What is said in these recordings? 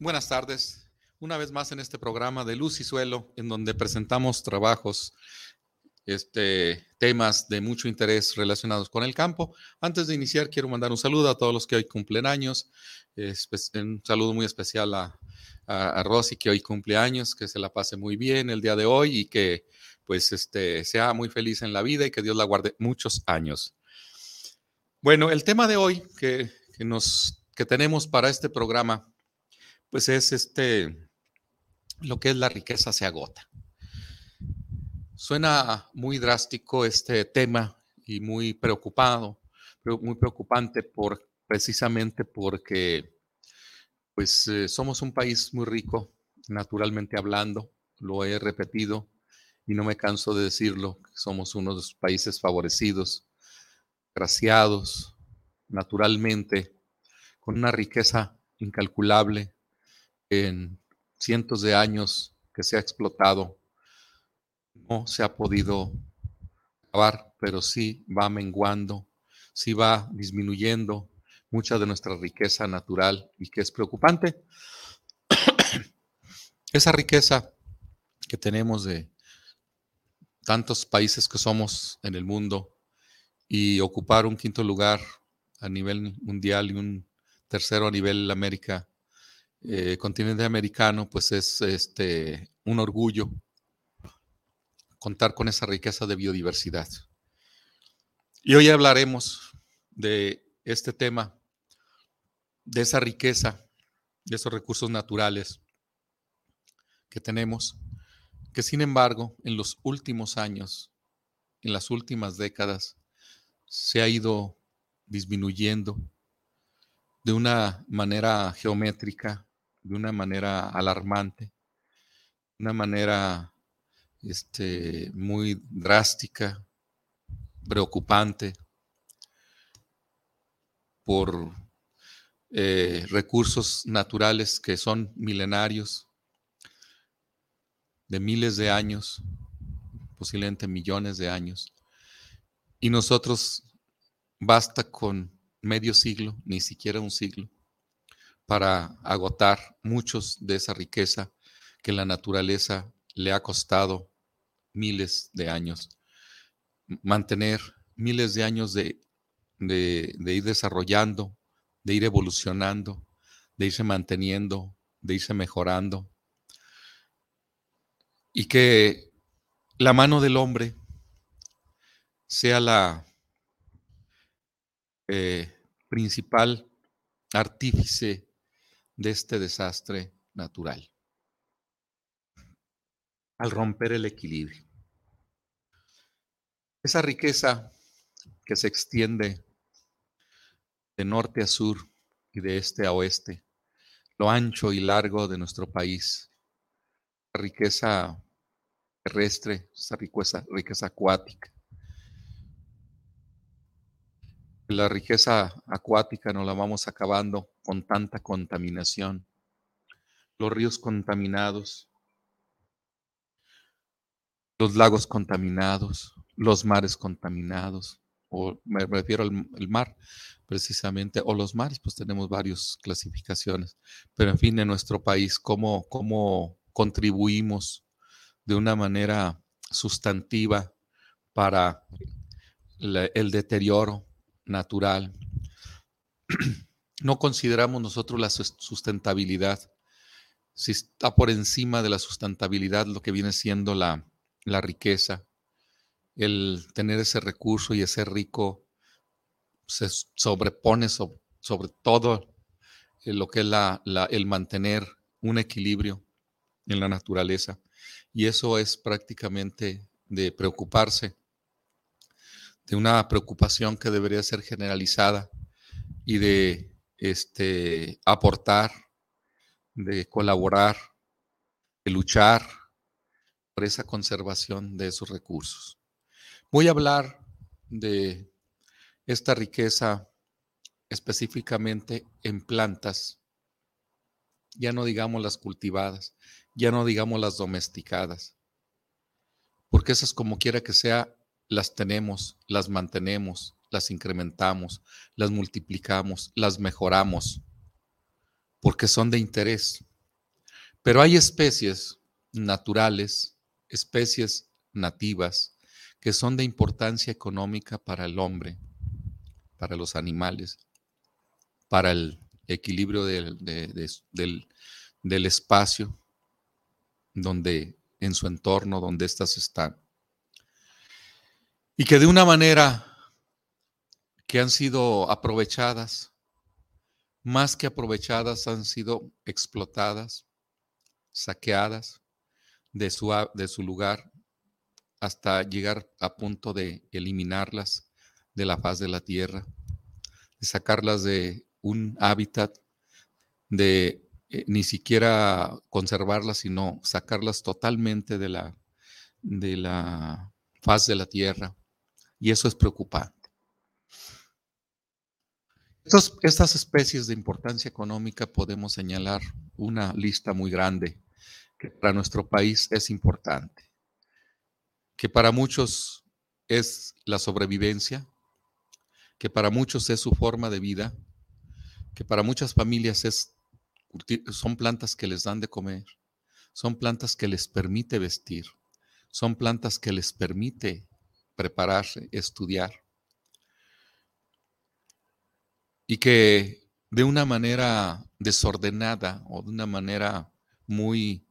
Buenas tardes. Una vez más en este programa de Luz y Suelo, en donde presentamos trabajos, este, temas de mucho interés relacionados con el campo. Antes de iniciar, quiero mandar un saludo a todos los que hoy cumplen años. un saludo muy especial a, a, Rosy, que hoy cumple años, que se la pase muy bien el día de hoy y que pues este, sea muy feliz en la vida y que Dios la guarde muchos años. Bueno, el tema de hoy que, que nos, que tenemos para este programa pues es este, lo que es la riqueza se agota. Suena muy drástico este tema y muy preocupado, muy preocupante por precisamente porque pues eh, somos un país muy rico, naturalmente hablando, lo he repetido y no me canso de decirlo, somos uno de los países favorecidos, graciados, naturalmente, con una riqueza incalculable, en cientos de años que se ha explotado, no se ha podido acabar, pero sí va menguando, sí va disminuyendo mucha de nuestra riqueza natural y que es preocupante. Esa riqueza que tenemos de tantos países que somos en el mundo y ocupar un quinto lugar a nivel mundial y un tercero a nivel América eh, continente americano, pues es este, un orgullo contar con esa riqueza de biodiversidad. Y hoy hablaremos de este tema, de esa riqueza, de esos recursos naturales que tenemos, que sin embargo en los últimos años, en las últimas décadas, se ha ido disminuyendo de una manera geométrica, de una manera alarmante, una manera este, muy drástica, preocupante, por eh, recursos naturales que son milenarios, de miles de años, posiblemente millones de años. Y nosotros basta con medio siglo, ni siquiera un siglo, para agotar muchos de esa riqueza que la naturaleza le ha costado miles de años. Mantener miles de años de, ir desarrollando, de ir evolucionando, de irse manteniendo, de irse mejorando. Y que la mano del hombre sea la eh, principal artífice de este desastre natural. Al romper el equilibrio. Esa riqueza que se extiende de norte a sur y de este a oeste, lo ancho y largo de nuestro país, la riqueza terrestre, esa riqueza, riqueza acuática, la riqueza acuática nos la vamos acabando con tanta contaminación. Los ríos contaminados, los lagos contaminados, los mares contaminados, o me refiero al mar precisamente, o los mares, pues tenemos varias clasificaciones, pero en fin, en nuestro país, ¿cómo, cómo contribuimos de una manera sustantiva para el deterioro natural. No consideramos nosotros la sustentabilidad si está por encima de la sustentabilidad lo que viene siendo la, riqueza, el tener ese recurso y ese rico se sobrepone sobre, todo lo que es el mantener un equilibrio en la naturaleza. Y eso es prácticamente de preocuparse, de una preocupación que debería ser generalizada y de este, aportar, de colaborar, de luchar por esa conservación de esos recursos. Voy a hablar de esta riqueza específicamente en plantas, ya no digamos las cultivadas, ya no digamos las domesticadas, porque esas como quiera que sea, las tenemos, las mantenemos, las incrementamos, las multiplicamos, las mejoramos, porque son de interés. Pero hay especies naturales, especies nativas, que son de importancia económica para el hombre, para los animales, para el equilibrio del, del espacio donde en su entorno, donde éstas están. Y que de una manera que han sido aprovechadas, más que aprovechadas, han sido explotadas, saqueadas de su, de su lugar hasta llegar a punto de eliminarlas de la faz de la tierra, de sacarlas de un hábitat, de eh, ni siquiera conservarlas, sino sacarlas totalmente de la, de la faz de la tierra. Y eso es preocupante. Estas especies de importancia económica podemos señalar una lista muy grande que para nuestro país es importante, que para muchos es la sobrevivencia, que para muchos es su forma de vida, que para muchas familias es, son plantas que les dan de comer, son plantas que les permite vestir, son plantas que les permite prepararse, estudiar. Y que de una manera desordenada o de una manera muy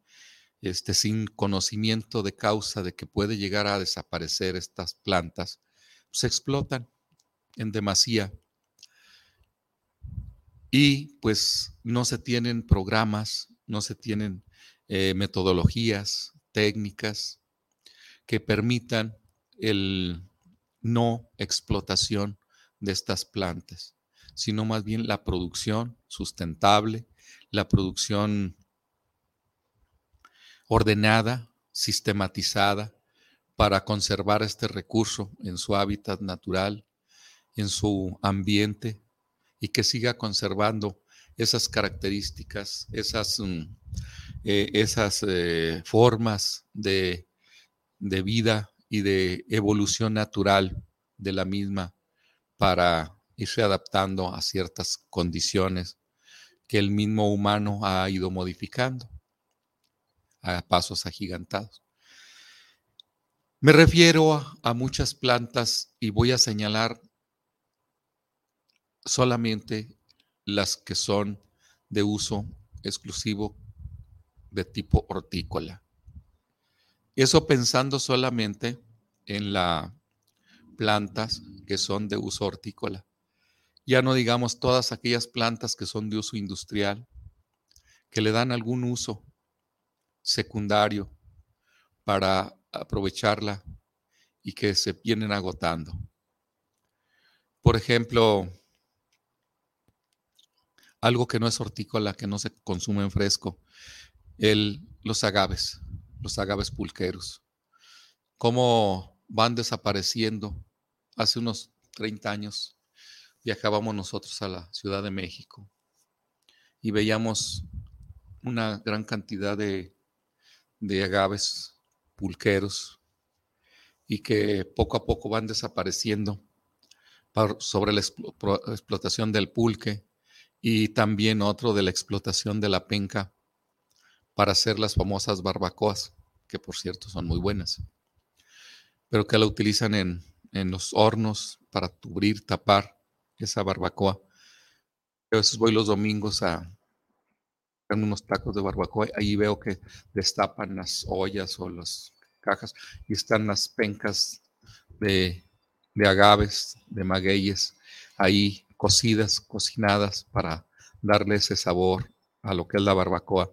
este, sin conocimiento de causa de que puede llegar a desaparecer estas plantas, se explotan en demasía. Y pues no se tienen programas, no se tienen eh, metodologías, técnicas que permitan el no explotación de estas plantas sino más bien la producción sustentable, la producción ordenada, sistematizada, para conservar este recurso en su hábitat natural, en su ambiente, y que siga conservando esas características, esas, mm, eh, esas eh, formas de, de vida y de evolución natural de la misma para irse adaptando a ciertas condiciones que el mismo humano ha ido modificando a pasos agigantados. Me refiero a, muchas plantas y voy a señalar solamente las que son de uso exclusivo de tipo hortícola. Eso pensando solamente en las plantas que son de uso hortícola. Ya no digamos todas aquellas plantas que son de uso industrial, que le dan algún uso secundario para aprovecharla y que se vienen agotando. Por ejemplo, algo que no es hortícola, que no se consume en fresco, el, los agaves, los agaves pulqueros. Cómo van desapareciendo. Hace unos 30 años viajábamos nosotros a la Ciudad de México y veíamos una gran cantidad de, agaves pulqueros y que poco a poco van desapareciendo sobre la explotación del pulque y también otro de la explotación de la penca para hacer las famosas barbacoas, que por cierto son muy buenas, pero que la utilizan en, en los hornos para cubrir, tapar esa barbacoa. A veces voy los domingos a, unos tacos de barbacoa, ahí veo que destapan las ollas o las cajas y están las pencas de, de agaves, de magueyes, ahí cocidas, cocinadas para darle ese sabor a lo que es la barbacoa.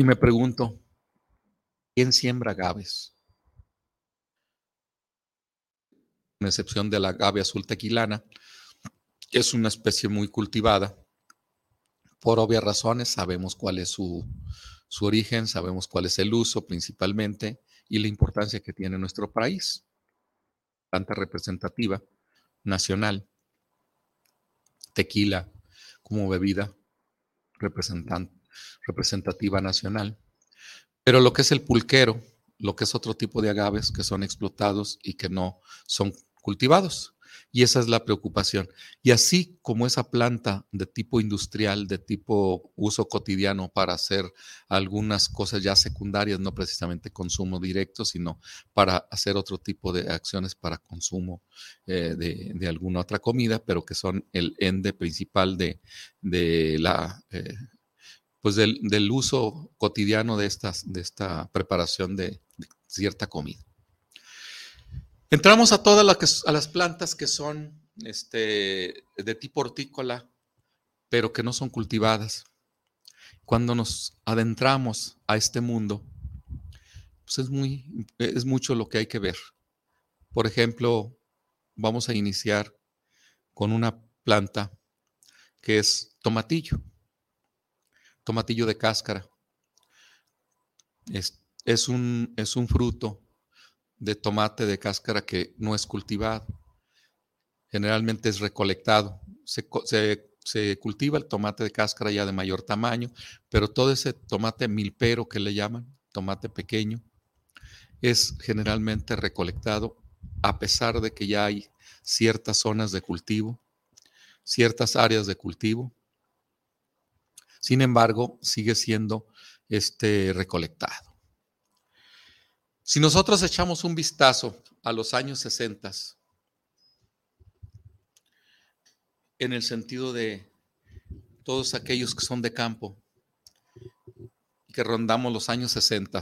Y me pregunto, ¿quién siembra agaves? Con excepción de la agave azul tequilana, que es una especie muy cultivada. Por obvias razones, sabemos cuál es su, su origen, sabemos cuál es el uso principalmente y la importancia que tiene nuestro país. Planta representativa nacional, tequila como bebida representativa nacional. Pero lo que es el pulquero, lo que es otro tipo de agaves que son explotados y que no son cultivados. Y esa es la preocupación. Y así como esa planta de tipo industrial, de tipo uso cotidiano para hacer algunas cosas ya secundarias, no precisamente consumo directo, sino para hacer otro tipo de acciones para consumo eh, de, alguna otra comida, pero que son el ende principal de, la... Eh, pues del, uso cotidiano de, estas, de esta preparación de cierta comida. Entramos a todas las, plantas que son este, de tipo hortícola, pero que no son cultivadas. Cuando nos adentramos a este mundo, pues es mucho lo que hay que ver. Por ejemplo, vamos a iniciar con una planta que es tomatillo, tomatillo de cáscara. Es, es, un, es un fruto de tomate de cáscara que no es cultivado. Generalmente es recolectado. Se, cultiva el tomate de cáscara ya de mayor tamaño, pero todo ese tomate milpero que le llaman, tomate pequeño, es generalmente recolectado a pesar de que ya hay ciertas zonas de cultivo, ciertas áreas de cultivo. Sin embargo, sigue siendo este recolectado. Si nosotros echamos un vistazo a los años 60, en el sentido de todos aquellos que son de campo, que rondamos los años 60,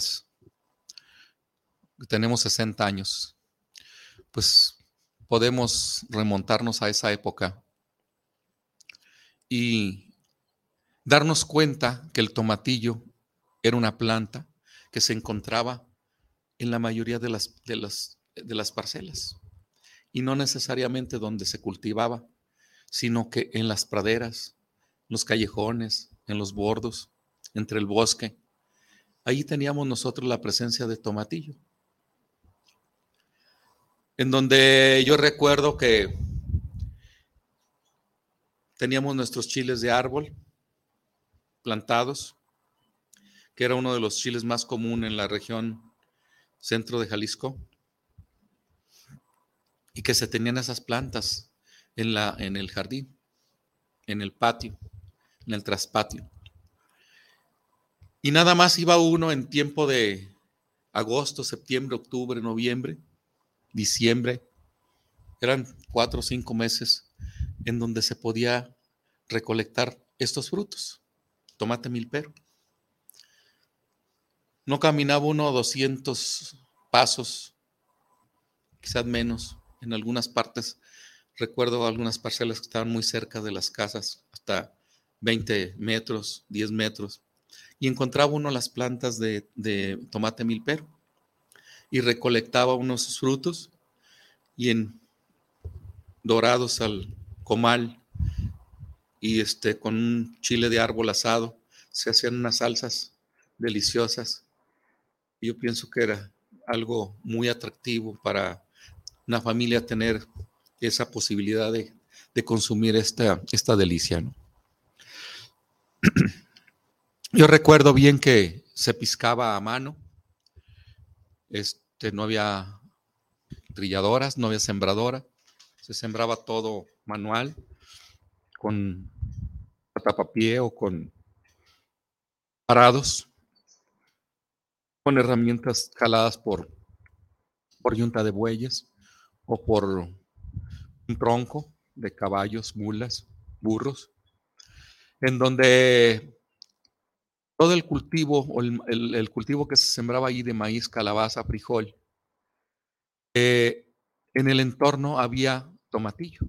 tenemos 60 años, pues podemos remontarnos a esa época y darnos cuenta que el tomatillo era una planta que se encontraba en la mayoría de las, de las, de las parcelas. Y no necesariamente donde se cultivaba, sino que en las praderas, los callejones, en los bordos, entre el bosque. Ahí teníamos nosotros la presencia de tomatillo. En donde yo recuerdo que teníamos nuestros chiles de árbol plantados, que era uno de los chiles más comunes en la región centro de Jalisco, y que se tenían esas plantas en, la, en el jardín, en el patio, en el traspatio. Y nada más iba uno en tiempo de agosto, septiembre, octubre, noviembre, diciembre. Eran cuatro o cinco meses en donde se podía recolectar estos frutos. Tomate milpero. No caminaba uno 200 pasos, quizás menos, en algunas partes. Recuerdo algunas parcelas que estaban muy cerca de las casas, hasta 20 metros, 10 metros, y encontraba uno las plantas de, de tomate milpero y recolectaba unos frutos y en dorados al comal y este con un chile de árbol asado se hacían unas salsas deliciosas. Yo pienso que era algo muy atractivo para una familia tener esa posibilidad de, consumir esta, esta delicia. Yo recuerdo bien que se piscaba a mano, este, no había trilladoras, no había sembradora, se sembraba todo manual, con tapapié o con parados con herramientas jaladas por, por yunta de bueyes o por un tronco de caballos, mulas, burros. en donde todo el cultivo o el, cultivo que se sembraba ahí de maíz, calabaza, frijol, eh, en el entorno había tomatillo.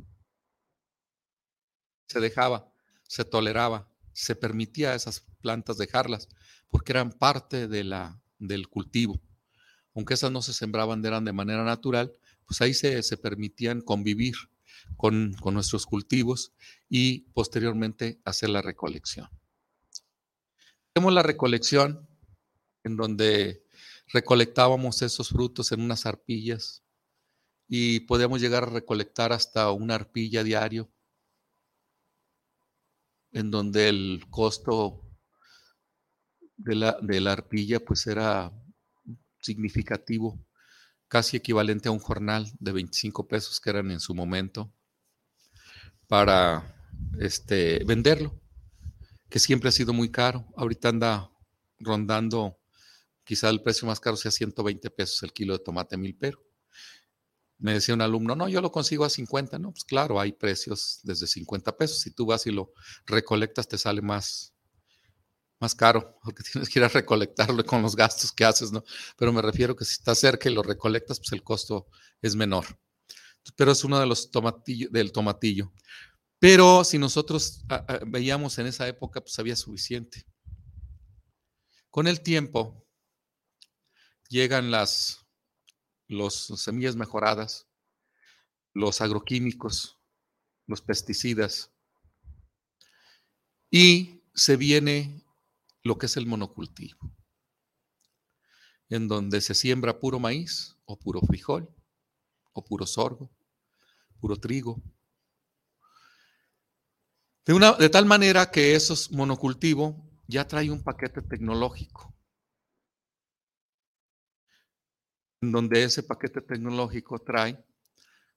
Se dejaba, se toleraba, se permitía a esas plantas dejarlas porque eran parte de la, del cultivo. Aunque esas no se sembraban, eran de manera natural, pues ahí se, se permitían convivir con, con nuestros cultivos y posteriormente hacer la recolección. Hacemos la recolección en donde recolectábamos esos frutos en unas arpillas y podíamos llegar a recolectar hasta una arpilla diario, en donde el costo de la, de la arpilla pues era significativo, casi equivalente a un jornal de 25 pesos que eran en su momento para este, venderlo, que siempre ha sido muy caro. Ahorita anda rondando, quizá el precio más caro sea 120 pesos el kilo de tomate mil pero. Me decía un alumno, no, yo lo consigo a 50, no, pues claro, hay precios desde 50 pesos. Si tú vas y lo recolectas, te sale más, más caro, porque tienes que ir a recolectarlo con los gastos que haces, ¿no? Pero me refiero que si estás cerca y lo recolectas, pues el costo es menor pero es uno de los tomatillos, del tomatillo. Pero si nosotros ah, ah, veíamos en esa época, pues había suficiente. Con el tiempo llegan las los semillas mejoradas, los agroquímicos, los pesticidas, y se viene lo que es el monocultivo, en donde se siembra puro maíz o puro frijol o puro sorgo puro trigo. De, una, de tal manera que esos monocultivo ya trae un paquete tecnológico, en donde ese paquete tecnológico trae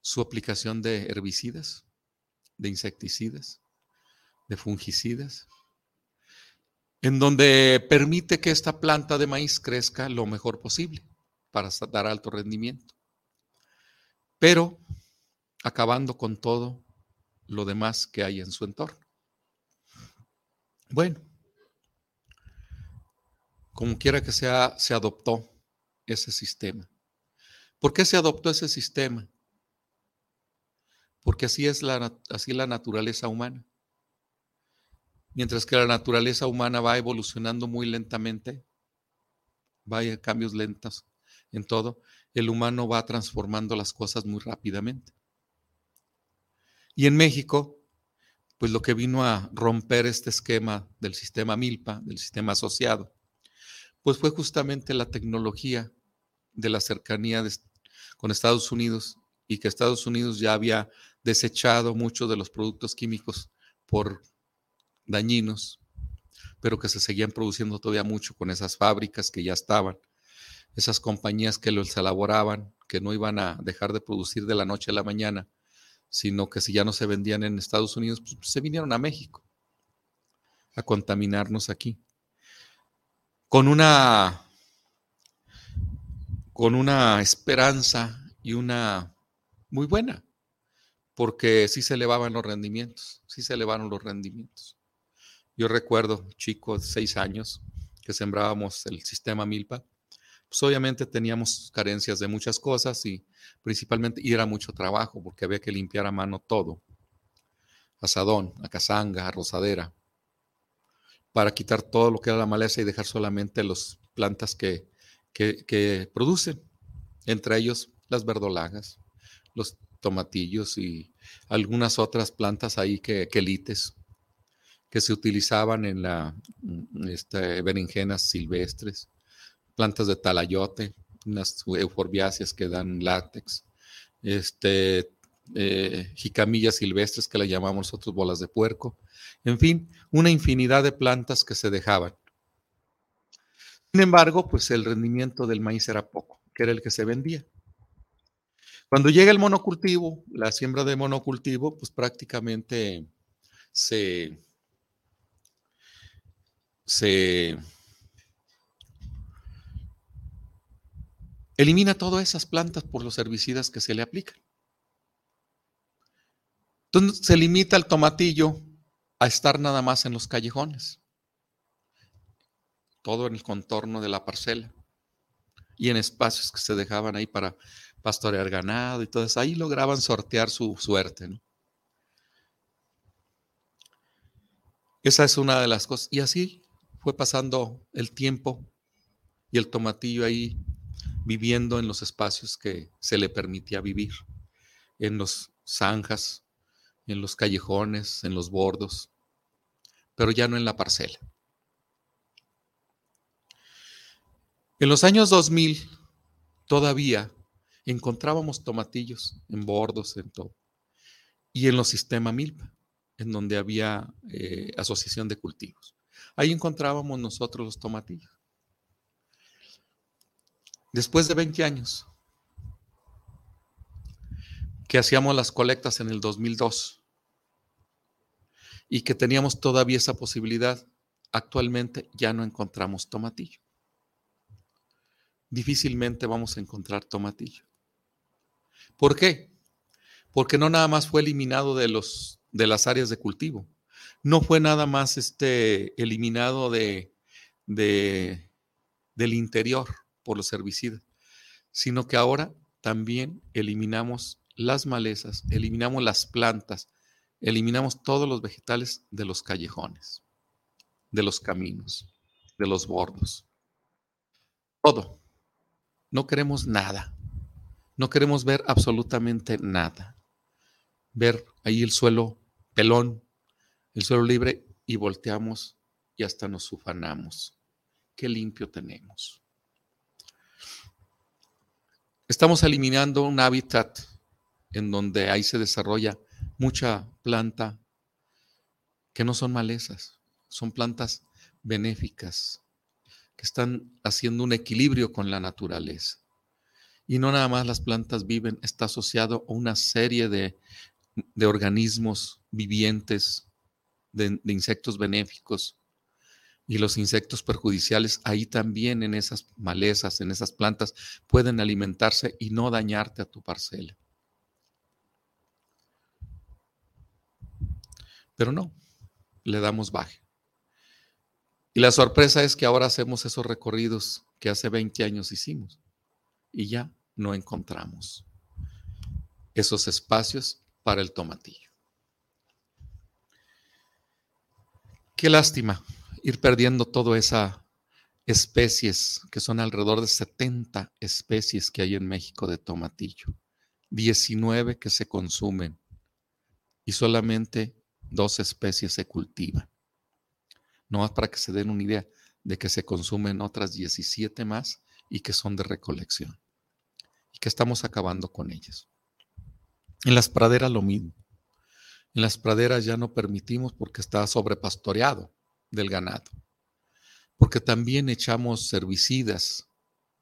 su aplicación de herbicidas, de insecticidas, de fungicidas, en donde permite que esta planta de maíz crezca lo mejor posible para dar alto rendimiento. Pero acabando con todo lo demás que hay en su entorno. Bueno, como quiera que sea, se adoptó ese sistema. ¿Por qué se adoptó ese sistema? Porque así es la, así la naturaleza humana. Mientras que la naturaleza humana va evolucionando muy lentamente, va a cambios lentos en todo, el humano va transformando las cosas muy rápidamente. Y en México, pues lo que vino a romper este esquema del sistema MILPA, del sistema asociado, pues fue justamente la tecnología de la cercanía con Estados Unidos y que Estados Unidos ya había desechado muchos de los productos químicos por dañinos, pero que se seguían produciendo todavía mucho con esas fábricas que ya estaban, esas compañías que los elaboraban, que no iban a dejar de producir de la noche a la mañana, sino que si ya no se vendían en Estados Unidos, pues, se vinieron a México a contaminarnos aquí. Con una, con una esperanza y una muy buena, porque sí se elevaban los rendimientos, sí se elevaron los rendimientos. Yo recuerdo, chico seis años, que sembrábamos el sistema Milpa, pues obviamente teníamos carencias de muchas cosas y principalmente, era mucho trabajo porque había que limpiar a mano todo, asadón, a cazanga, a rosadera, para quitar todo lo que era la maleza y dejar solamente las plantas que, que, producen, entre ellos las verdolagas, los tomatillos y algunas otras plantas ahí que, quelites que se utilizaban en la este, berenjenas silvestres plantas de talayote, unas euforbiáceas que dan látex, este, eh, jicamillas silvestres que le llamamos nosotros bolas de puerco, en fin, una infinidad de plantas que se dejaban. Sin embargo, pues el rendimiento del maíz era poco, que era el que se vendía. Cuando llega el monocultivo, la siembra de monocultivo, pues prácticamente se, se Elimina todas esas plantas por los herbicidas que se le aplican. Entonces se limita el tomatillo a estar nada más en los callejones, todo en el contorno de la parcela y en espacios que se dejaban ahí para pastorear ganado y todo eso. Ahí lograban sortear su suerte. ¿no? Esa es una de las cosas. Y así fue pasando el tiempo y el tomatillo ahí viviendo en los espacios que se le permitía vivir, en los zanjas, en los callejones, en los bordos, pero ya no en la parcela. En los años 2000 todavía encontrábamos tomatillos en bordos, en todo, y en los sistemas milpa, en donde había eh, asociación de cultivos. Ahí encontrábamos nosotros los tomatillos. Después de 20 años que hacíamos las colectas en el 2002 y que teníamos todavía esa posibilidad, actualmente ya no encontramos tomatillo. Difícilmente vamos a encontrar tomatillo. ¿Por qué? Porque no nada más fue eliminado de, los, de las áreas de cultivo. No fue nada más este, eliminado de, de, del interior por los herbicidas, sino que ahora también eliminamos las malezas, eliminamos las plantas, eliminamos todos los vegetales de los callejones, de los caminos, de los bordos. Todo. No queremos nada. No queremos ver absolutamente nada. Ver ahí el suelo pelón, el suelo libre y volteamos y hasta nos ufanamos. Qué limpio tenemos. Estamos eliminando un hábitat en donde ahí se desarrolla mucha planta que no son malezas, son plantas benéficas, que están haciendo un equilibrio con la naturaleza. Y no nada más las plantas viven, está asociado a una serie de, organismos vivientes, de, de insectos benéficos, y los insectos perjudiciales ahí también en esas malezas, en esas plantas, pueden alimentarse y no dañarte a tu parcela. Pero no, le damos baje. Y la sorpresa es que ahora hacemos esos recorridos que hace 20 años hicimos y ya no encontramos esos espacios para el tomatillo. Qué lástima ir perdiendo todas esas especies, que son alrededor de 70 especies que hay en México de tomatillo, 19 que se consumen y solamente dos especies se cultivan. No más para que se den una idea de que se consumen otras 17 más y que son de recolección y que estamos acabando con ellas. En las praderas lo mismo. En las praderas ya no permitimos porque está sobrepastoreado del ganado. Porque también echamos herbicidas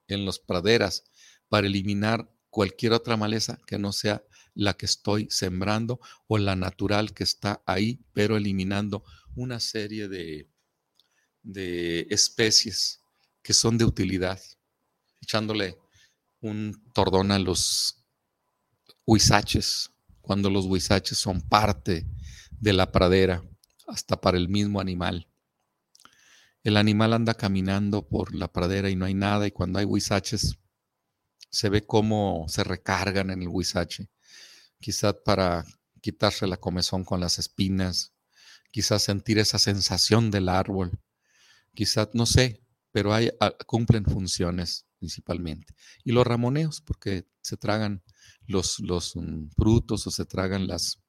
en las praderas para eliminar cualquier otra maleza que no sea la que estoy sembrando o la natural que está ahí, pero eliminando una serie de, de especies que son de utilidad, echándole un tordón a los huizaches, cuando los huizaches son parte de la pradera, hasta para el mismo animal. El animal anda caminando por la pradera y no hay nada, y cuando hay huizaches, se ve cómo se recargan en el huizache, quizás para quitarse la comezón con las espinas, quizás sentir esa sensación del árbol, quizás, no sé, pero hay, ah, cumplen funciones principalmente. Y los ramoneos, porque se tragan los, mm, frutos o se tragan las,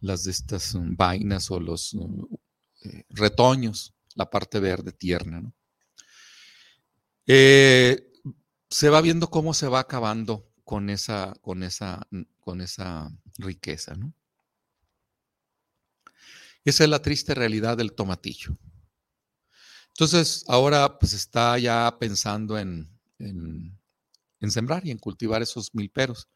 las estas mm, vainas o los mm, eh, retoños, la parte verde tierna. Eh, se va viendo cómo se va acabando con esa, con esa, con esa riqueza. ¿no? Esa es la triste realidad del tomatillo. Entonces, ahora pues está ya pensando en, en, sembrar y en cultivar esos milperos.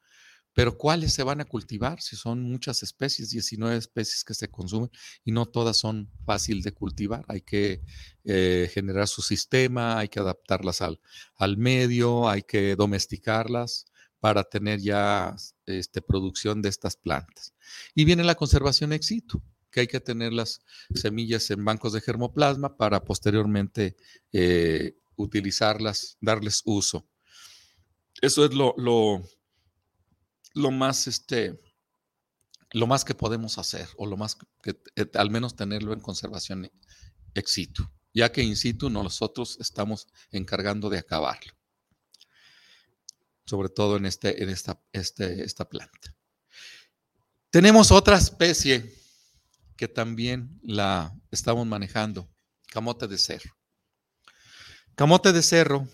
Pero ¿cuáles se van a cultivar? Si son muchas especies, 19 especies que se consumen y no todas son fácil de cultivar. Hay que eh, generar su sistema, hay que adaptarlas al, al, medio, hay que domesticarlas para tener ya este, producción de estas plantas. Y viene la conservación ex situ, que hay que tener las semillas en bancos de germoplasma para posteriormente eh, utilizarlas, darles uso. Eso es lo, lo, lo más, este, lo más que podemos hacer, o lo más que, eh, al menos tenerlo en conservación ex situ, ya que in situ nosotros estamos encargando de acabarlo, sobre todo en, este, en esta, este, esta planta. Tenemos otra especie que también la estamos manejando, camote de cerro. Camote de cerro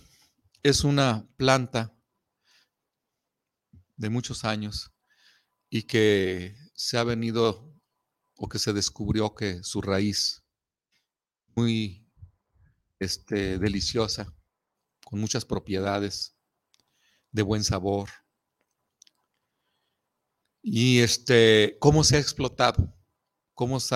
es una planta de muchos años y que se ha venido o que se descubrió que su raíz muy este, deliciosa, con muchas propiedades, de buen sabor. Y este, cómo se ha explotado, cómo se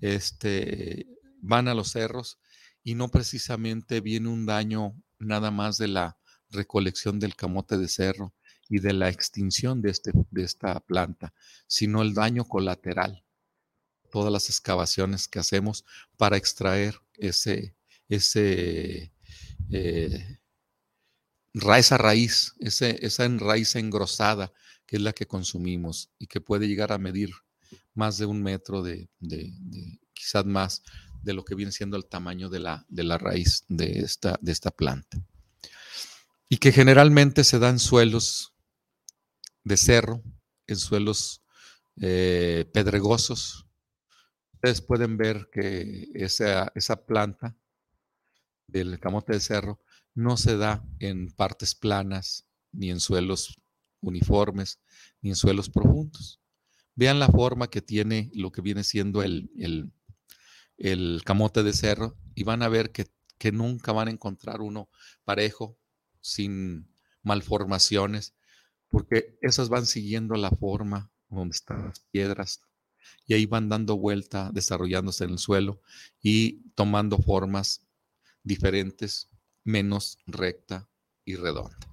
este, van a los cerros y no precisamente viene un daño nada más de la recolección del camote de cerro, y de la extinción de, este, de esta planta, sino el daño colateral, todas las excavaciones que hacemos para extraer ese, ese, eh, esa raíz, esa raíz engrosada que es la que consumimos y que puede llegar a medir más de un metro de, quizás más de lo que viene siendo el tamaño de la, de la raíz de esta, de esta planta. Y que generalmente se dan suelos de cerro, en suelos eh, pedregosos. Ustedes pueden ver que esa, esa planta del camote de cerro no se da en partes planas, ni en suelos uniformes, ni en suelos profundos. Vean la forma que tiene lo que viene siendo el, el, camote de cerro y van a ver que, que, nunca van a encontrar uno parejo, sin malformaciones, porque esas van siguiendo la forma donde están las piedras y ahí van dando vuelta, desarrollándose en el suelo y tomando formas diferentes, menos recta y redonda.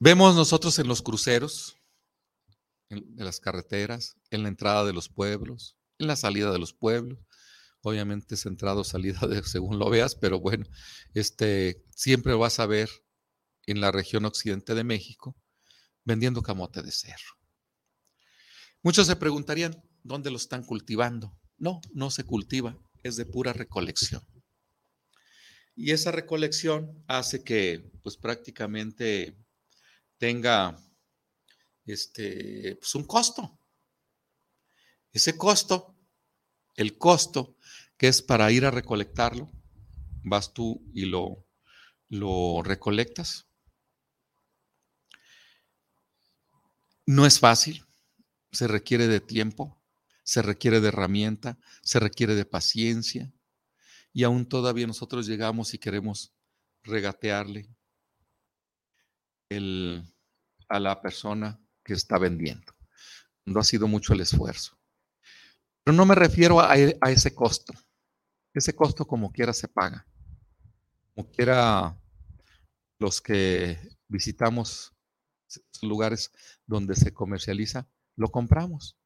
Vemos nosotros en los cruceros, en, las carreteras, en la entrada de los pueblos, en la salida de los pueblos, obviamente es entrada o salida de, según lo veas, pero bueno, este, siempre vas a ver en la región occidente de México vendiendo camote de cerro. Muchos se preguntarían, ¿dónde lo están cultivando? No, no se cultiva, es de pura recolección. Y esa recolección hace que pues prácticamente tenga este, pues, un costo. Ese costo, el costo que es para ir a recolectarlo, vas tú y lo, lo recolectas, No es fácil, se requiere de tiempo, se requiere de herramienta, se requiere de paciencia y aún todavía nosotros llegamos y queremos regatearle a la persona que está vendiendo. No ha sido mucho el esfuerzo. Pero no me refiero a, a ese costo. Ese costo como quiera se paga. Como quiera los que visitamos lugares donde se comercializa, lo compramos.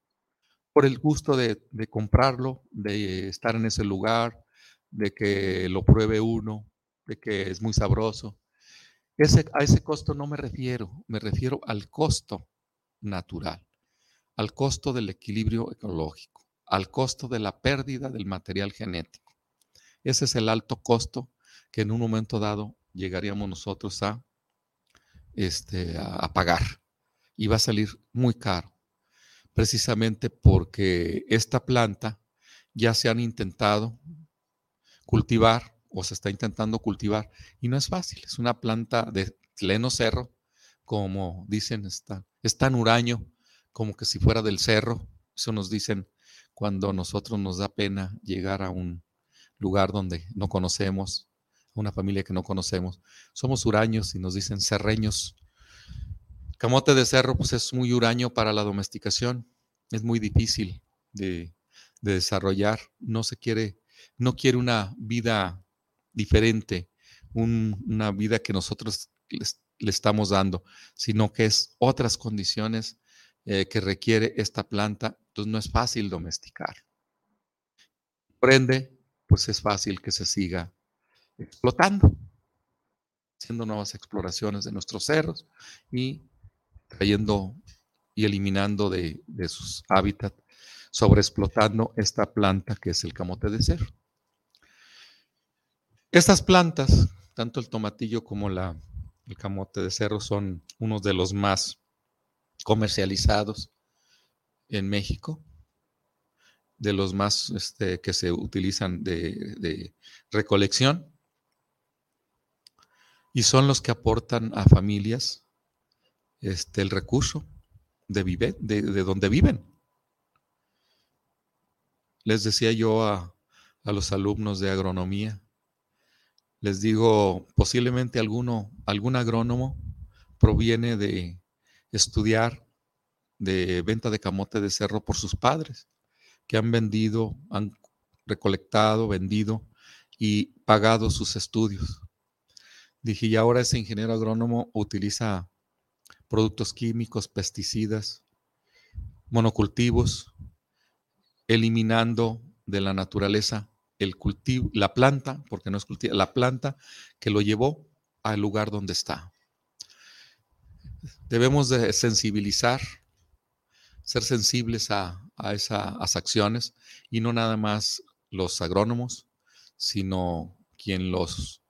Por el gusto de, comprarlo, de estar en ese lugar, de que lo pruebe uno, de que es muy sabroso. Ese, a ese costo no me refiero, me refiero al costo natural, al costo del equilibrio ecológico, al costo de la pérdida del material genético. Ese es el alto costo que en un momento dado llegaríamos nosotros a este, a, pagar y va a salir muy caro, precisamente porque esta planta ya se han intentado cultivar o se está intentando cultivar y no es fácil. Es una planta de pleno cerro, como dicen, está, es tan huraño como que si fuera del cerro. Eso nos dicen cuando nosotros nos da pena llegar a un lugar donde no conocemos, una familia que no conocemos. Somos huraños y nos dicen serreños. Camote de cerro, pues es muy huraño para la domesticación. Es muy difícil de, desarrollar. No se quiere, no quiere una vida diferente, una vida que nosotros le estamos dando, sino que es otras condiciones eh, que requiere esta planta, entonces no es fácil domesticar. Por ende, pues es fácil que se siga explotando, haciendo nuevas exploraciones de nuestros cerros y trayendo y eliminando de, de sus hábitats, sobreexplotando esta planta que es el camote de cerro. Estas plantas, tanto el tomatillo como la, el camote de cerro, son unos de los más comercializados en México, de los más este, que se utilizan de, recolección, y son los que aportan a familias este, el recurso de, vive, de, donde viven. Les decía yo a, a los alumnos de agronomía, les digo, posiblemente alguno, algún agrónomo proviene de estudiar de venta de camote de cerro por sus padres, que han vendido, han recolectado, vendido y pagado sus estudios. Dije, y ahora ese ingeniero agrónomo utiliza productos químicos, pesticidas, monocultivos, eliminando de la naturaleza el cultivo, la planta, porque no es cultivo, la planta que lo llevó al lugar donde está. Debemos de sensibilizar, ser sensibles a, esas acciones y no nada más los agrónomos, sino quien los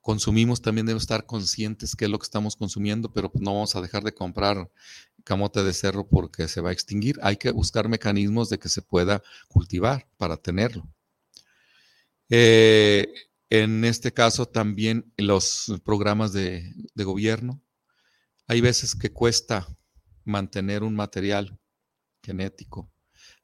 consumimos también debe estar conscientes qué es lo que estamos consumiendo, pero no vamos a dejar de comprar camote de cerro porque se va a extinguir. Hay que buscar mecanismos de que se pueda cultivar para tenerlo. Eh, en este caso también los programas de, gobierno. Hay veces que cuesta mantener un material genético.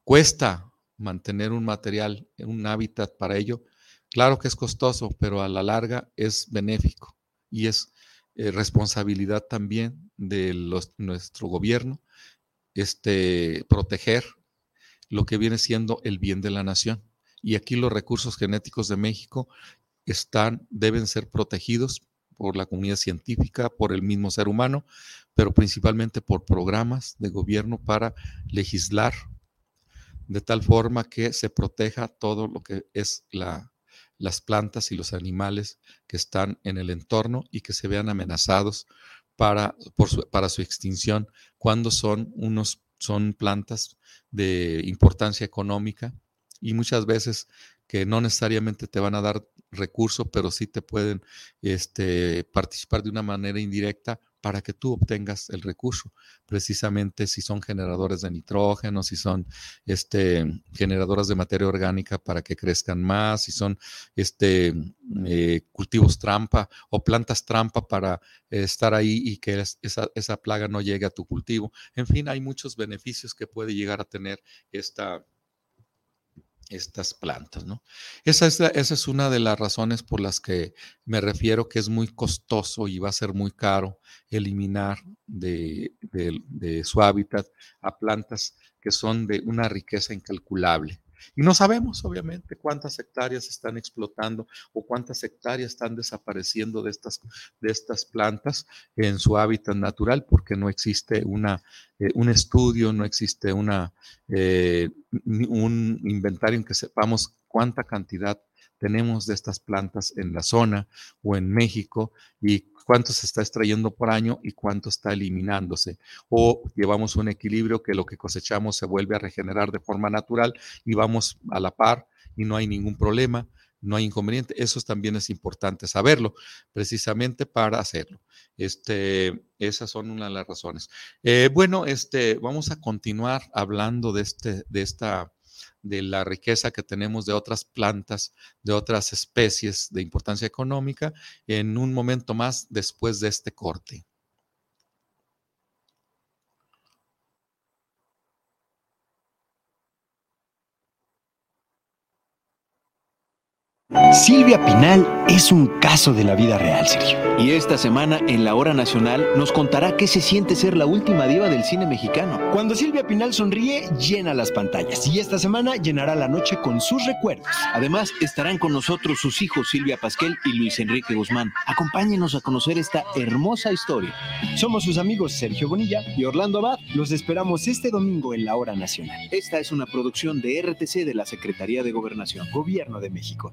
Cuesta mantener un material, un hábitat para ello. Claro que es costoso, pero a la larga es benéfico y es eh, responsabilidad también de nuestro gobierno este, proteger lo que viene siendo el bien de la nación y aquí los recursos genéticos de México están, deben ser protegidos por la comunidad científica, por el mismo ser humano, pero principalmente por programas de gobierno para legislar de tal forma que se proteja todo lo que es la, las plantas y los animales que están en el entorno y que se vean amenazados para, su, para su extinción cuando son unos son plantas de importancia económica y muchas veces que no necesariamente te van a dar recursos, pero sí te pueden este, participar de una manera indirecta para que tú obtengas el recurso, precisamente si son generadores de nitrógeno, si son este, generadoras de materia orgánica para que crezcan más, si son este, eh, cultivos trampa o plantas trampa para estar ahí y que esa, esa plaga no llegue a tu cultivo. En fin, hay muchos beneficios que puede llegar a tener esta, estas plantas, ¿no? Esa es, esa es una de las razones por las que me refiero que es muy costoso y va a ser muy caro eliminar de, de su hábitat a plantas que son de una riqueza incalculable. Y no sabemos, obviamente, cuántas hectáreas están explotando o cuántas hectáreas están desapareciendo de estas, de estas plantas en su hábitat natural, porque no existe una, eh, un estudio, no existe una, eh, un inventario en que sepamos cuánta cantidad tenemos de estas plantas en la zona o en México y cuánto se está extrayendo por año y cuánto está eliminándose. O llevamos un equilibrio que lo que cosechamos se vuelve a regenerar de forma natural y vamos a la par y no hay ningún problema, no hay inconveniente. Eso también es importante saberlo, precisamente para hacerlo. Este, esas son una de las razones. Eh, bueno, este, vamos a continuar hablando de, este, de esta de la riqueza que tenemos de otras plantas, de otras especies de importancia económica, en un momento más después de este corte. Silvia Pinal es un caso de la vida real, Sergio. Y esta semana, en la Hora Nacional, nos contará qué se siente ser la última diva del cine mexicano. Cuando Silvia Pinal sonríe, llena las pantallas. Y esta semana llenará la noche con sus recuerdos. Además, estarán con nosotros sus hijos Silvia Pasquel y Luis Enrique Guzmán. Acompáñenos a conocer esta hermosa historia. Somos sus amigos Sergio Bonilla y Orlando Abad. Los esperamos este domingo en la Hora Nacional. Esta es una producción de RTC de la Secretaría de Gobernación, Gobierno de México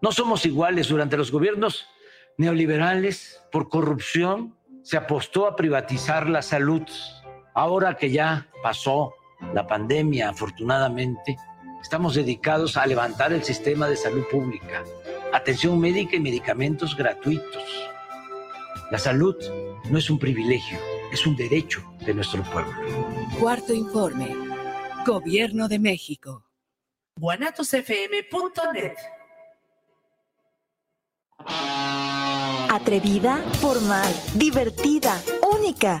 No somos iguales durante los gobiernos neoliberales por corrupción. Se apostó a privatizar la salud. Ahora que ya pasó la pandemia, afortunadamente, estamos dedicados a levantar el sistema de salud pública, atención médica y medicamentos gratuitos. La salud no es un privilegio, es un derecho de nuestro pueblo. Cuarto informe. Gobierno de México. guanatosfm.net Atrevida, formal, divertida, única.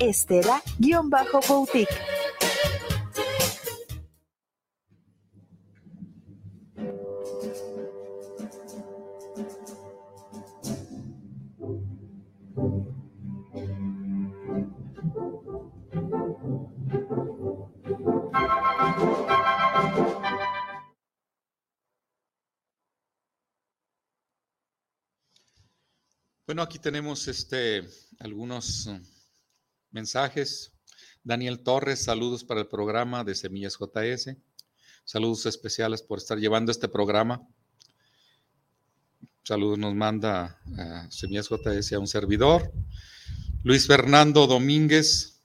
Estela-Boutique. Bueno, aquí tenemos este, algunos mensajes. Daniel Torres, saludos para el programa de Semillas JS. Saludos especiales por estar llevando este programa. Saludos nos manda a Semillas JS a un servidor. Luis Fernando Domínguez,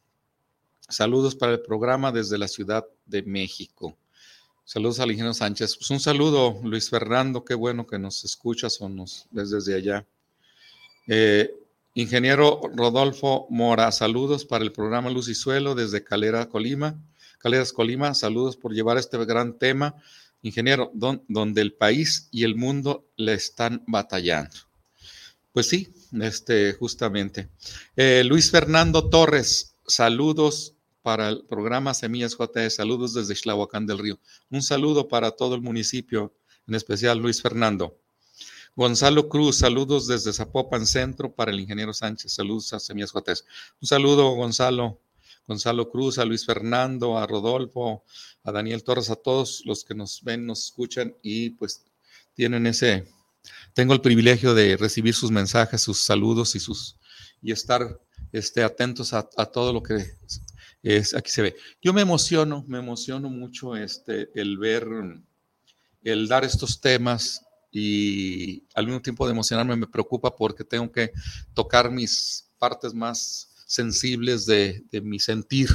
saludos para el programa desde la Ciudad de México. Saludos al ingeniero Sánchez. Pues un saludo, Luis Fernando, qué bueno que nos escuchas o nos ves desde allá. Eh, ingeniero Rodolfo Mora, saludos para el programa Luz y Suelo desde Calera, Colima. Caleras, Colima, saludos por llevar este gran tema. Ingeniero, donde el país y el mundo le están batallando. Pues sí, este, justamente. Eh, Luis Fernando Torres, saludos para el programa Semillas JS, saludos desde Xlahuacán del Río. Un saludo para todo el municipio, en especial Luis Fernando. Gonzalo Cruz, saludos desde Zapopan Centro para el ingeniero Sánchez. Saludos a Semillas Jotes. Un saludo, Gonzalo. Gonzalo Cruz, a Luis Fernando, a Rodolfo, a Daniel Torres, a todos los que nos ven, nos escuchan y pues tienen ese, tengo el privilegio de recibir sus mensajes, sus saludos y sus y estar este, atentos a, todo lo que es, aquí se ve. Yo me emociono, me emociono mucho este, el ver, el dar estos temas y al mismo tiempo de emocionarme me preocupa porque tengo que tocar mis partes más sensibles de, mi sentir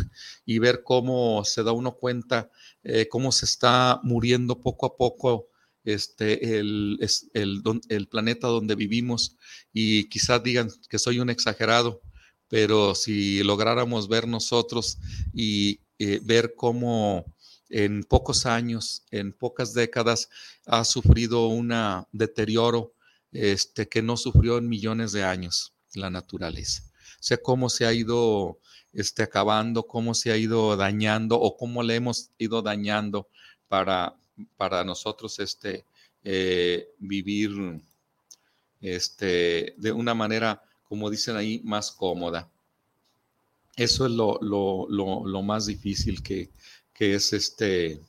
y ver cómo se da uno cuenta, eh, cómo se está muriendo poco a poco este, el, el, el, planeta donde vivimos. Y quizás digan que soy un exagerado, pero si lográramos ver nosotros y eh, ver cómo en pocos años, en pocas décadas, ha sufrido un deterioro este, que no sufrió en millones de años la naturaleza. O sea, cómo se ha ido este, acabando, cómo se ha ido dañando o cómo le hemos ido dañando para, para nosotros este, eh, vivir este, de una manera, como dicen ahí, más cómoda. Eso es lo, lo más difícil que, que es este,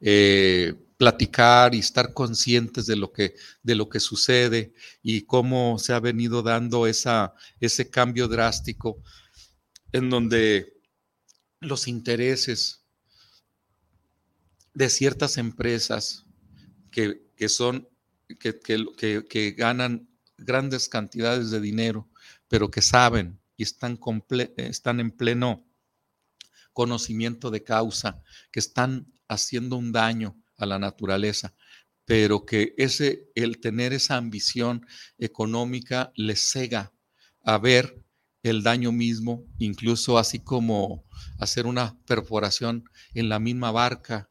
eh, platicar y estar conscientes de lo que, de lo que sucede y cómo se ha venido dando esa, ese cambio drástico en donde los intereses de ciertas empresas que, son, que, que, ganan grandes cantidades de dinero, pero que saben y están, están en pleno conocimiento de causa, que están haciendo un daño a la naturaleza, pero que ese, el tener esa ambición económica les cega a ver el daño mismo, incluso así como hacer una perforación en la misma barca,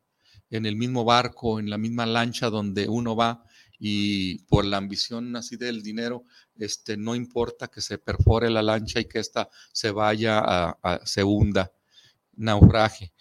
en el mismo barco, en la misma lancha donde uno va y por la ambición así del dinero, este, no importa que se perfore la lancha y que ésta se vaya a, se hunda, naufraje.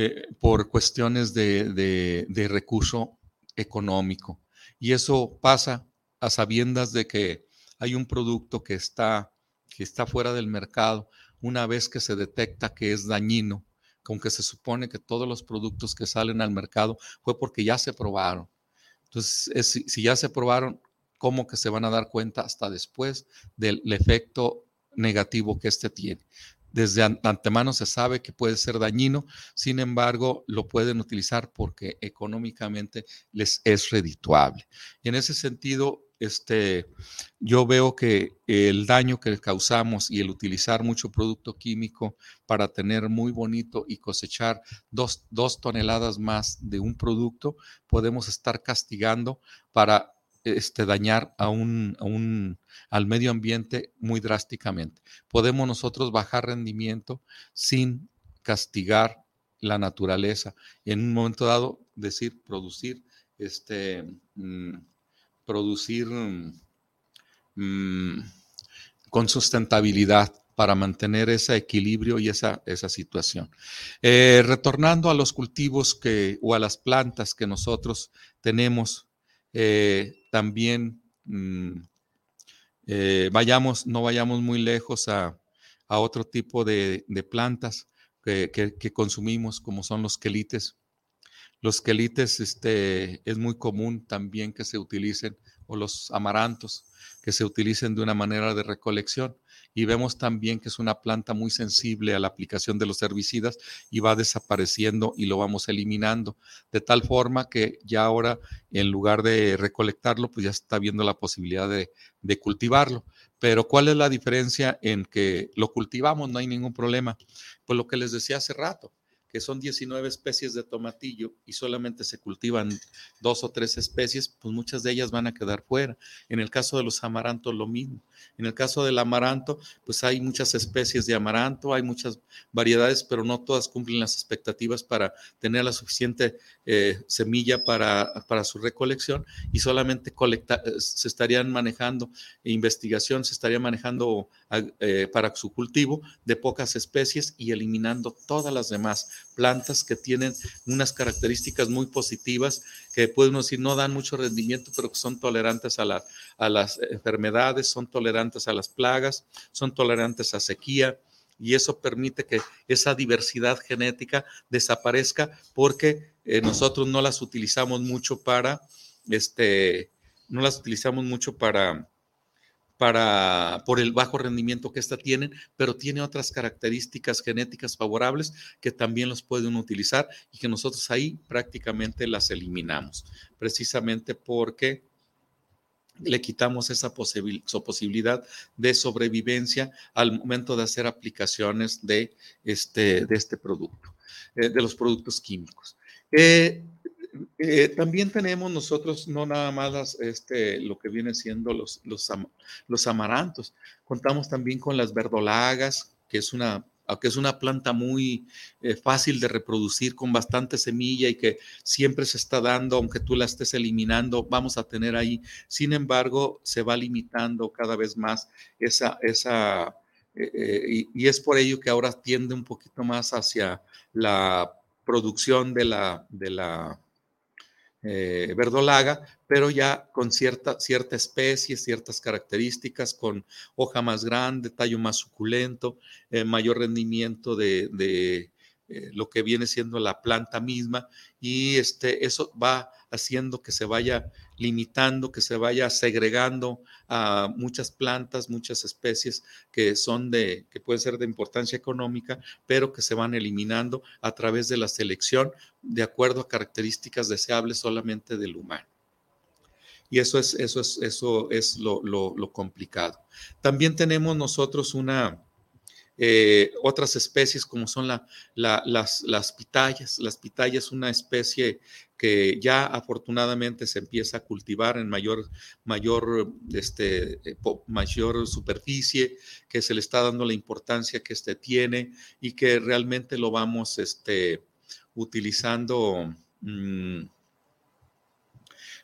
Eh, por cuestiones de, recurso económico. Y eso pasa a sabiendas de que hay un producto que está, que está fuera del mercado una vez que se detecta que es dañino, aunque se supone que todos los productos que salen al mercado fue porque ya se probaron. Entonces, si ya se probaron, ¿cómo que se van a dar cuenta hasta después del efecto negativo que este tiene? Desde antemano se sabe que puede ser dañino, sin embargo, lo pueden utilizar porque económicamente les es redituable. Y en ese sentido, este, yo veo que el daño que causamos y el utilizar mucho producto químico para tener muy bonito y cosechar dos, dos toneladas más de un producto, podemos estar castigando para este, dañar al medio ambiente muy drásticamente. Podemos nosotros bajar rendimiento sin castigar la naturaleza. En un momento dado, decir, producir, este, mm, producir mm, con sustentabilidad para mantener ese equilibrio y esa, situación. Eh, retornando a los cultivos o a las plantas que nosotros tenemos eh, también mm, eh, vayamos, no vayamos muy lejos a, otro tipo de, plantas que, consumimos, como son los quelites. Los quelites este, es muy común también que se utilicen, o los amarantos, que se utilicen de una manera de recolección y vemos también que es una planta muy sensible a la aplicación de los herbicidas y va desapareciendo y lo vamos eliminando, de tal forma que ya ahora en lugar de recolectarlo, pues ya está viendo la posibilidad de, de cultivarlo. Pero ¿cuál es la diferencia en que lo cultivamos? No hay ningún problema. Pues lo que les decía hace rato, que son 19 especies de tomatillo y solamente se cultivan dos o tres especies, pues muchas de ellas van a quedar fuera. En el caso de los amarantos, lo mismo. En el caso del amaranto, pues hay muchas especies de amaranto, hay muchas variedades, pero no todas cumplen las expectativas para tener la suficiente eh, semilla para, para, su recolección y solamente eh, se estarían manejando investigación, se estaría manejando eh, para su cultivo de pocas especies y eliminando todas las demás plantas que tienen unas características muy positivas que podemos decir no dan mucho rendimiento, pero que son tolerantes a, a las enfermedades, son tolerantes a las plagas, son tolerantes a sequía, y eso permite que esa diversidad genética desaparezca porque eh, nosotros no las utilizamos mucho para, este, no las utilizamos mucho para, para, por el bajo rendimiento que ésta tienen, pero tiene otras características genéticas favorables que también los pueden utilizar y que nosotros ahí prácticamente las eliminamos, precisamente porque le quitamos esa posibilidad de sobrevivencia al momento de hacer aplicaciones de este, de este producto, eh, de los productos químicos. Eh, eh, también tenemos nosotros no nada más este, lo que viene siendo los, los, amarantos, contamos también con las verdolagas, que es una es una planta muy eh, fácil de reproducir con bastante semilla y que siempre se está dando, aunque tú la estés eliminando, vamos a tener ahí. Sin embargo, se va limitando cada vez más esa, esa eh, y, es por ello que ahora tiende un poquito más hacia la producción de la eh, verdolaga, pero ya con cierta, cierta especie, ciertas características, con hoja más grande, tallo más suculento, eh, mayor rendimiento de, eh, lo que viene siendo la planta misma. Y este, eso va haciendo que se vaya limitando, que se vaya segregando a muchas plantas, muchas especies que son de, que pueden ser de importancia económica, pero que se van eliminando a través de la selección de acuerdo a características deseables solamente del humano. Y eso es, eso es, eso es lo, lo complicado. También tenemos nosotros una, eh, otras especies como son la, las, las pitayas. Las pitayas es una especie que ya afortunadamente se empieza a cultivar en mayor, mayor, este, eh, mayor superficie, que se le está dando la importancia que este tiene y que realmente lo vamos este, utilizando. Mm,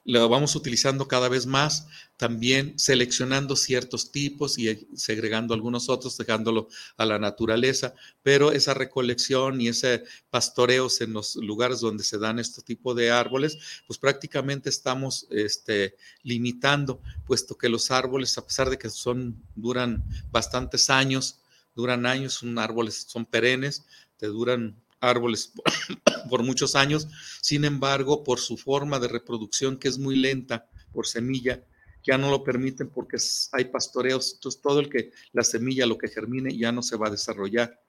lo vamos utilizando cada vez más, también seleccionando ciertos tipos y segregando algunos otros, dejándolo a la naturaleza, pero esa recolección y ese pastoreos en los lugares donde se dan este tipo de árboles, pues prácticamente estamos este, limitando, puesto que los árboles, a pesar de que son, duran bastantes años, duran años, son árboles, son perennes, te duran árboles por muchos años, sin embargo, por su forma de reproducción que es muy lenta por semilla, ya no lo permiten porque hay pastoreos, entonces todo el que la semilla, lo que germine, ya no se va a desarrollar.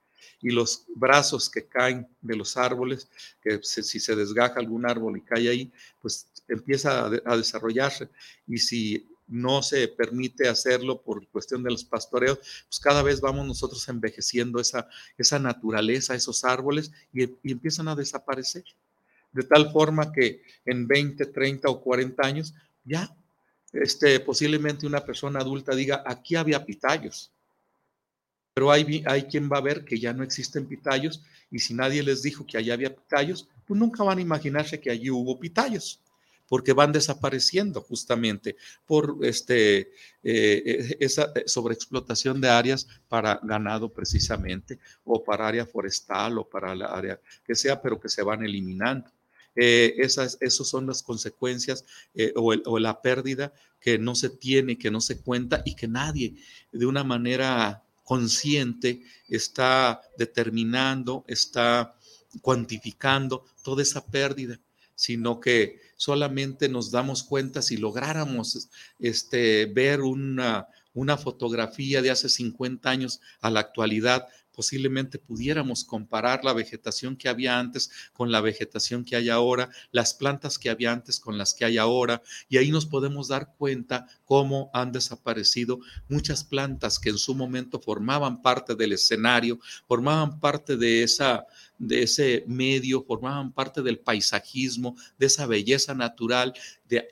Y los brazos que caen de los árboles, que si se desgaja algún árbol y cae ahí, pues empieza a desarrollarse. Y si no se permite hacerlo por cuestión de los pastoreos, pues cada vez vamos nosotros envejeciendo esa, esa naturaleza, esos árboles, y, empiezan a desaparecer. De tal forma que en 20, 30 o 40 años, ya este, posiblemente una persona adulta diga, aquí había pitayos. Pero hay, hay quien va a ver que ya no existen pitayos, y si nadie les dijo que allá había pitayos, pues nunca van a imaginarse que allí hubo pitayos porque van desapareciendo justamente por este, eh, eh, esa eh, sobreexplotación de áreas para ganado precisamente, o para área forestal, o para la área que sea, pero que se van eliminando. esas, esas son las consecuencias o, o, la pérdida que no se tiene, que no se cuenta y que nadie de una manera consciente está determinando, está cuantificando toda esa pérdida, sino que solamente nos damos cuenta si lográramos este, ver una, una fotografía de hace 50 años a la actualidad, posiblemente pudiéramos comparar la vegetación que había antes con la vegetación que hay ahora, las plantas que había antes con las que hay ahora, y ahí nos podemos dar cuenta cómo han desaparecido muchas plantas que en su momento formaban parte del escenario, formaban parte de esa de ese medio, formaban parte del paisajismo, de esa belleza natural,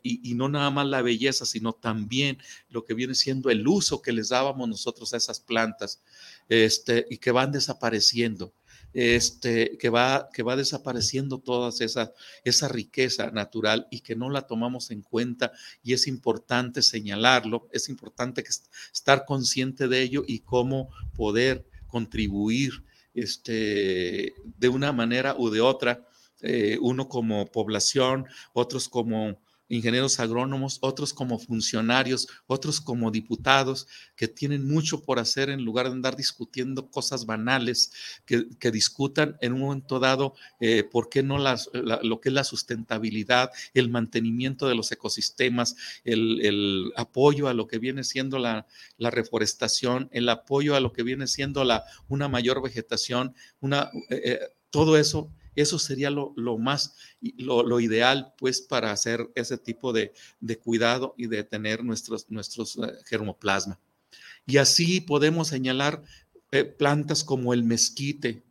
y, y, no nada más la belleza, sino también lo que viene siendo el uso que les dábamos nosotros a esas plantas este, y que van desapareciendo. Este, que, va, que va desapareciendo toda esa, esa riqueza natural y que no la tomamos en cuenta y es importante señalarlo, es importante estar consciente de ello y cómo poder contribuir este, de una manera u de otra, eh, uno como población, otros como ingenieros agrónomos, otros como funcionarios, otros como diputados, que tienen mucho por hacer en lugar de andar discutiendo cosas banales, que, discutan en un momento dado eh, por qué no las, lo que es la sustentabilidad, el mantenimiento de los ecosistemas, el, apoyo a lo que viene siendo la, reforestación, el apoyo a lo que viene siendo la, una mayor vegetación, una, eh, eh, todo eso eso sería lo, más, lo, ideal, pues, para hacer ese tipo de, cuidado y de tener nuestros, nuestros eh, germoplasma. Y así podemos señalar eh, plantas como el mezquite.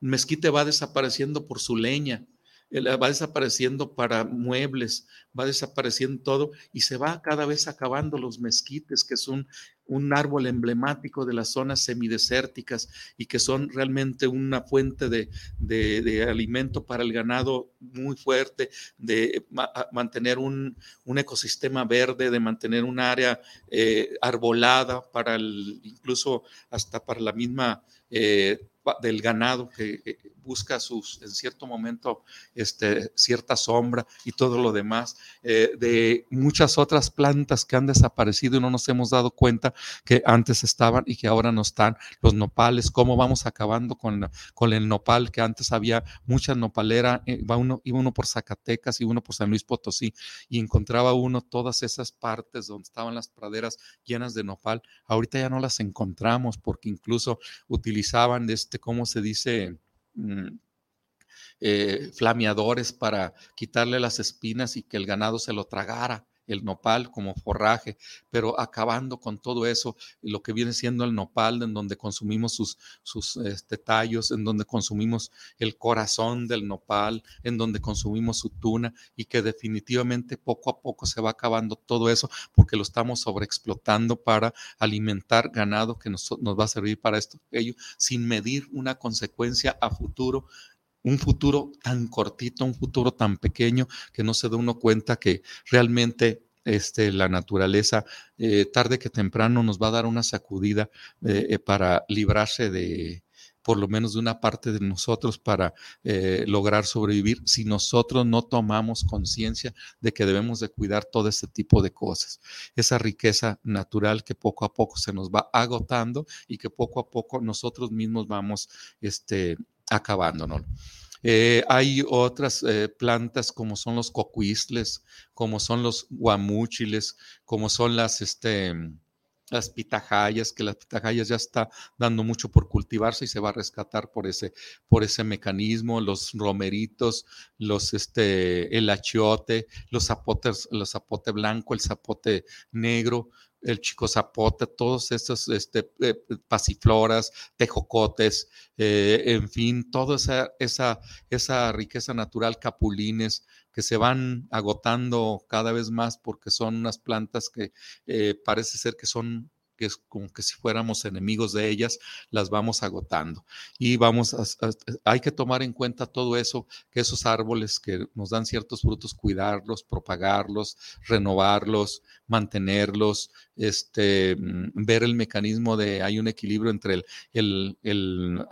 El mezquite va desapareciendo por su leña, va desapareciendo para muebles, va desapareciendo todo y se va cada vez acabando los mezquites, que son un árbol emblemático de las zonas semidesérticas y que son realmente una fuente de, alimento para el ganado muy fuerte, de mantener un, ecosistema verde, de mantener un área eh, arbolada para el, incluso hasta para la misma eh, del ganado que busca sus, en cierto momento, este, cierta sombra y todo lo demás, eh, de muchas otras plantas que han desaparecido y no nos hemos dado cuenta que antes estaban y que ahora no están, los nopales, cómo vamos acabando con, con el nopal, que antes había mucha nopalera, iba eh, uno, iba uno por Zacatecas y uno por San Luis Potosí y encontraba uno todas esas partes donde estaban las praderas llenas de nopal, ahorita ya no las encontramos porque incluso utilizaban este, ¿cómo se dice? Mm, eh, flameadores para quitarle las espinas y que el ganado se lo tragara el nopal como forraje, pero acabando con todo eso, lo que viene siendo el nopal, en donde consumimos sus, sus este, tallos, en donde consumimos el corazón del nopal, en donde consumimos su tuna y que definitivamente poco a poco se va acabando todo eso porque lo estamos sobreexplotando para alimentar ganado que nos, nos va a servir para esto, ello, sin medir una consecuencia a futuro un futuro tan cortito, un futuro tan pequeño que no se da uno cuenta que realmente este, la naturaleza, eh, tarde que temprano, nos va a dar una sacudida eh, eh, para librarse de, por lo menos de una parte de nosotros para lograr sobrevivir si nosotros no tomamos conciencia de que debemos de cuidar todo este tipo de cosas. Esa riqueza natural que poco a poco se nos va agotando y que poco a poco nosotros mismos vamos este, acabándonos. Eh, hay otras eh, plantas como son los cocuistles, como son los guamúchiles, como son las, este, las pitajayas, que las pitajayas ya está dando mucho por cultivarse y se va a rescatar por ese, por ese mecanismo, los romeritos, los, este, el achiote, los zapotes, los zapote blanco, el zapote negro, el chico zapote, todos estos este, eh, pasifloras, tejocotes, eh, en fin, toda esa, esa, esa riqueza natural, capulines, que se van agotando cada vez más porque son unas plantas que eh, parece ser que son que es como que si fuéramos enemigos de ellas, las vamos agotando. Y vamos a, hay que tomar en cuenta todo eso, que esos árboles que nos dan ciertos frutos, cuidarlos, propagarlos, renovarlos, mantenerlos, este, mm, ver el mecanismo de, hay un equilibrio entre el, el, el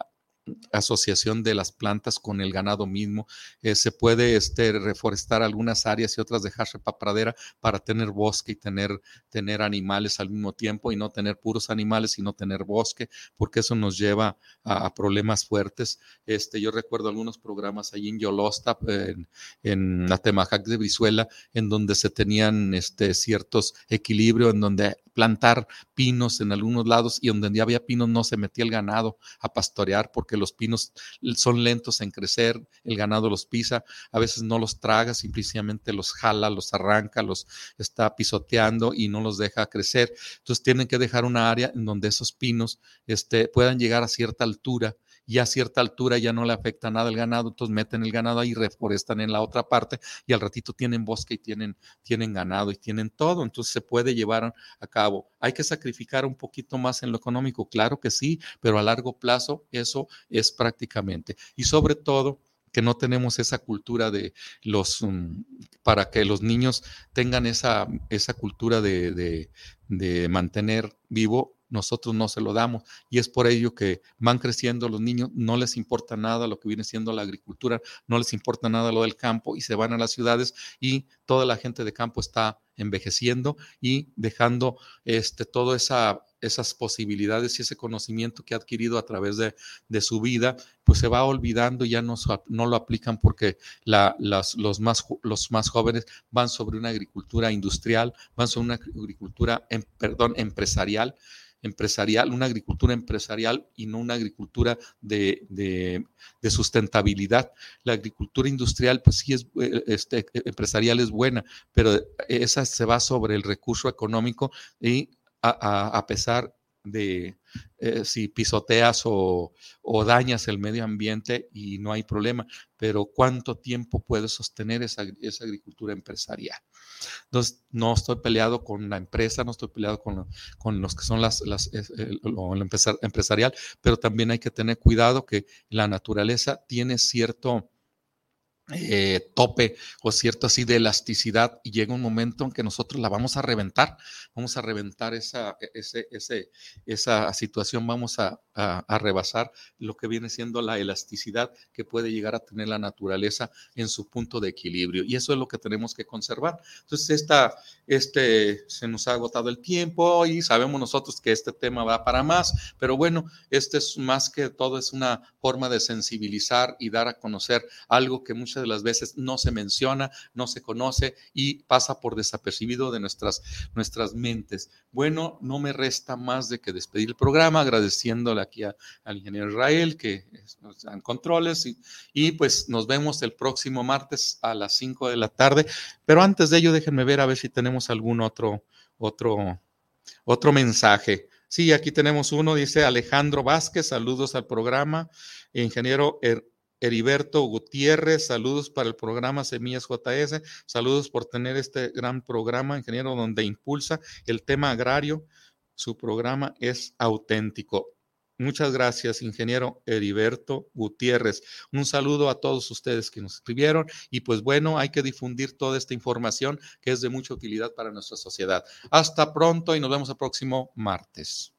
asociación de las plantas con el ganado mismo. Eh, se puede este, reforestar algunas áreas y otras dejarse para pradera para tener bosque y tener, tener animales al mismo tiempo y no tener puros animales, sino tener bosque, porque eso nos lleva a, problemas fuertes. Este, yo recuerdo algunos programas allí en Yolosta, en, en Atemajac de Brizuela, en donde se tenían este, ciertos equilibrios, en donde plantar pinos en algunos lados y donde había pinos no se metía el ganado a pastorear porque los pinos son lentos en crecer, el ganado los pisa, a veces no los traga, simplemente los jala, los arranca, los está pisoteando y no los deja crecer. Entonces tienen que dejar una área en donde esos pinos este, puedan llegar a cierta altura y a cierta altura ya no le afecta nada el ganado, entonces meten el ganado ahí, reforestan en la otra parte y al ratito tienen bosque y tienen, tienen ganado y tienen todo, entonces se puede llevar a cabo. Hay que sacrificar un poquito más en lo económico, claro que sí, pero a largo plazo eso es prácticamente. Y sobre todo, que no tenemos esa cultura de los, um, para que los niños tengan esa, esa cultura de, de mantener vivo nosotros no se lo damos. Y es por ello que van creciendo los niños, no les importa nada lo que viene siendo la agricultura, no les importa nada lo del campo y se van a las ciudades y toda la gente de campo está envejeciendo y dejando este, esa esas posibilidades y ese conocimiento que ha adquirido a través de, su vida, pues se va olvidando y ya no, no lo aplican porque la, los, más, los más jóvenes van sobre una agricultura industrial, van sobre una agricultura, em, perdón, empresarial empresarial, una agricultura empresarial y no una agricultura de, sustentabilidad. La agricultura industrial, pues sí es eh, este, empresarial es buena, pero esa se va sobre el recurso económico y a pesar de eh, si pisoteas o, dañas el medio ambiente y no hay problema, pero ¿cuánto tiempo puedes sostener esa, agricultura empresarial? Entonces, no estoy peleado con la empresa, no estoy peleado con, con los que son las, las el, empresarial, pero también hay que tener cuidado que la naturaleza tiene cierto eh, tope o cierto así de elasticidad y llega un momento en que nosotros la vamos a reventar, vamos a reventar esa, e, ese, esa situación, vamos a, a, rebasar lo que viene siendo la elasticidad que puede llegar a tener la naturaleza en su punto de equilibrio y eso es lo que tenemos que conservar. Entonces, esta, este, se nos ha agotado el tiempo y sabemos nosotros que este tema va para más, pero bueno, este es más que todo, es una forma de sensibilizar y dar a conocer algo que de las veces no se menciona, no se conoce y pasa por desapercibido de nuestras, nuestras mentes. Bueno, no me resta más de que despedir el programa, agradeciéndole aquí al ingeniero Israel que nos dan controles y, y pues nos vemos el próximo martes a las 5 de la tarde. Pero antes de ello, déjenme ver a ver si tenemos algún otro, otro, otro mensaje. Sí, aquí tenemos uno, dice Alejandro Vázquez, saludos al programa. Ingeniero Heriberto Gutiérrez, saludos para el programa Semillas JS, saludos por tener este gran programa, ingeniero, donde impulsa el tema agrario. Su programa es auténtico. Muchas gracias, ingeniero Heriberto Gutiérrez. Un saludo a todos ustedes que nos escribieron y pues bueno, hay que difundir toda esta información que es de mucha utilidad para nuestra sociedad. Hasta pronto y nos vemos el próximo martes.